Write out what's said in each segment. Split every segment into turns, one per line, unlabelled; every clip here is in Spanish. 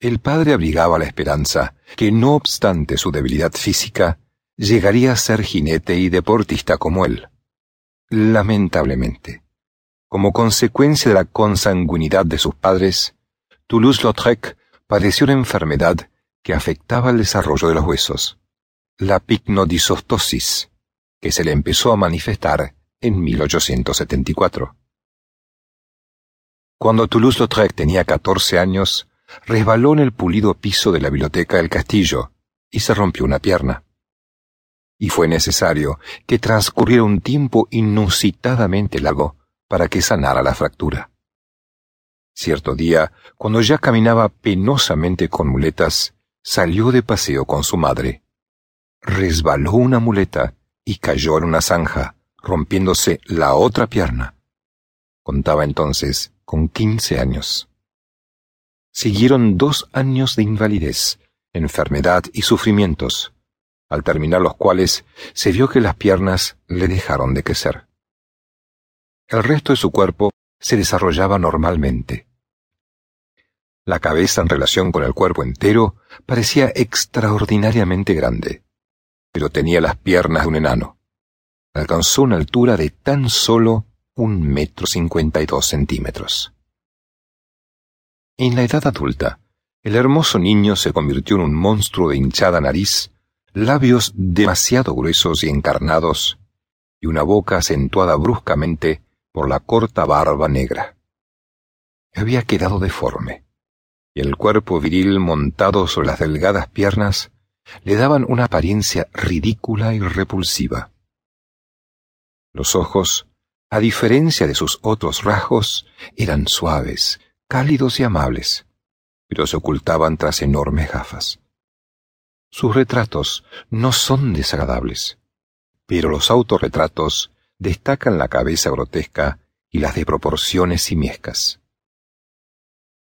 El padre abrigaba la esperanza que, no obstante su debilidad física, llegaría a ser jinete y deportista como él. Lamentablemente, como consecuencia de la consanguinidad de sus padres, Toulouse-Lautrec padeció una enfermedad que afectaba el desarrollo de los huesos, la picnodisostosis, que se le empezó a manifestar en 1874. Cuando Toulouse-Lautrec tenía 14 años, resbaló en el pulido piso de la biblioteca del castillo y se rompió una pierna. Y fue necesario que transcurriera un tiempo inusitadamente largo para que sanara la fractura. Cierto día, cuando ya caminaba penosamente con muletas, salió de paseo con su madre. Resbaló una muleta y cayó en una zanja, rompiéndose la otra pierna. Contaba entonces con quince años. Siguieron dos años de invalidez, enfermedad y sufrimientos, al terminar los cuales se vio que las piernas le dejaron de crecer. El resto de su cuerpo se desarrollaba normalmente. La cabeza en relación con el cuerpo entero parecía extraordinariamente grande, pero tenía las piernas de un enano. Alcanzó una altura de tan solo un metro cincuenta y dos centímetros. En la edad adulta, el hermoso niño se convirtió en un monstruo de hinchada nariz, labios demasiado gruesos y encarnados, y una boca acentuada bruscamente por la corta barba negra. Había quedado deforme, y el cuerpo viril montado sobre las delgadas piernas le daban una apariencia ridícula y repulsiva. Los ojos, a diferencia de sus otros rasgos, eran suaves, cálidos y amables, pero se ocultaban tras enormes gafas. Sus retratos no son desagradables, pero los autorretratos destacan la cabeza grotesca y las de proporciones simiescas.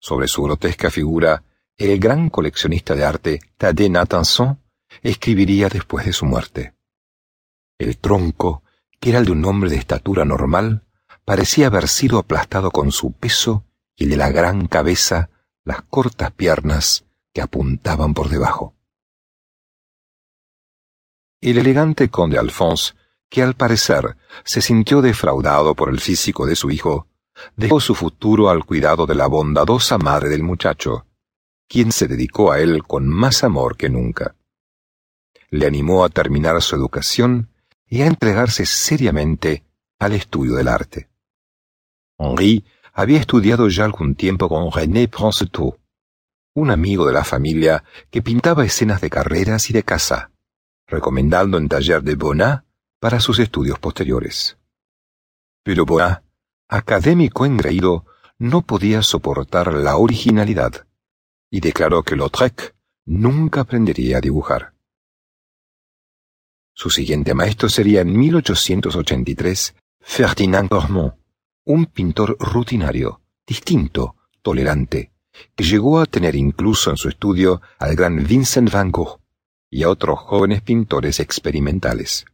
Sobre su grotesca figura, el gran coleccionista de arte Tadé Natanson escribiría después de su muerte. El tronco, que era el de un hombre de estatura normal, parecía haber sido aplastado con su peso y de la gran cabeza las cortas piernas que apuntaban por debajo. El elegante conde Alphonse, que al parecer se sintió defraudado por el físico de su hijo, dejó su futuro al cuidado de la bondadosa madre del muchacho, quien se dedicó a él con más amor que nunca. Le animó a terminar su educación y a entregarse seriamente al estudio del arte. Henri había estudiado ya algún tiempo con René Prancetot, un amigo de la familia que pintaba escenas de carreras y de caza, recomendando en taller de Bonnat para sus estudios posteriores. Pero Bonnat, académico engreído, no podía soportar la originalidad, y declaró que Lautrec nunca aprendería a dibujar. Su siguiente maestro sería en 1883 Ferdinand Cormont, un pintor rutinario, distinto, tolerante, que llegó a tener incluso en su estudio al gran Vincent van Gogh y a otros jóvenes pintores experimentales.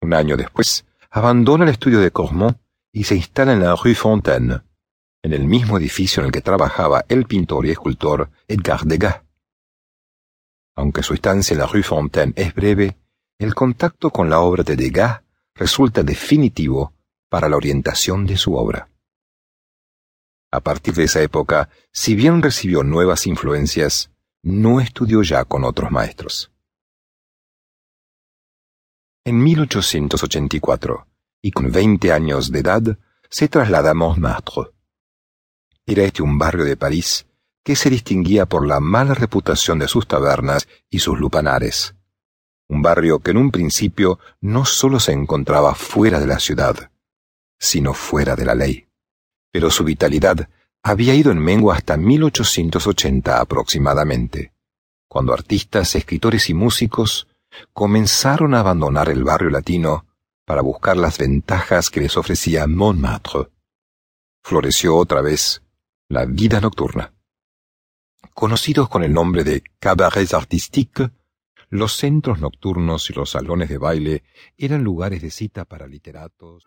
Un año después, abandona el estudio de Cormont y se instala en la Rue Fontaine, en el mismo edificio en el que trabajaba el pintor y escultor Edgar Degas. Aunque su estancia en la Rue Fontaine es breve, el contacto con la obra de Degas resulta definitivo para la orientación de su obra. A partir de esa época, si bien recibió nuevas influencias, no estudió ya con otros maestros. En 1884, y con veinte años de edad, se traslada a Montmartre. Era este un barrio de París que se distinguía por la mala reputación de sus tabernas y sus lupanares. Un barrio que en un principio no sólo se encontraba fuera de la ciudad, sino fuera de la ley. Pero su vitalidad había ido en mengua hasta 1880 aproximadamente, cuando artistas, escritores y músicos comenzaron a abandonar el barrio latino para buscar las ventajas que les ofrecía Montmartre. Floreció otra vez la vida nocturna. Conocidos con el nombre de cabarets artistiques, los centros nocturnos y los salones de baile eran lugares de cita para literatos.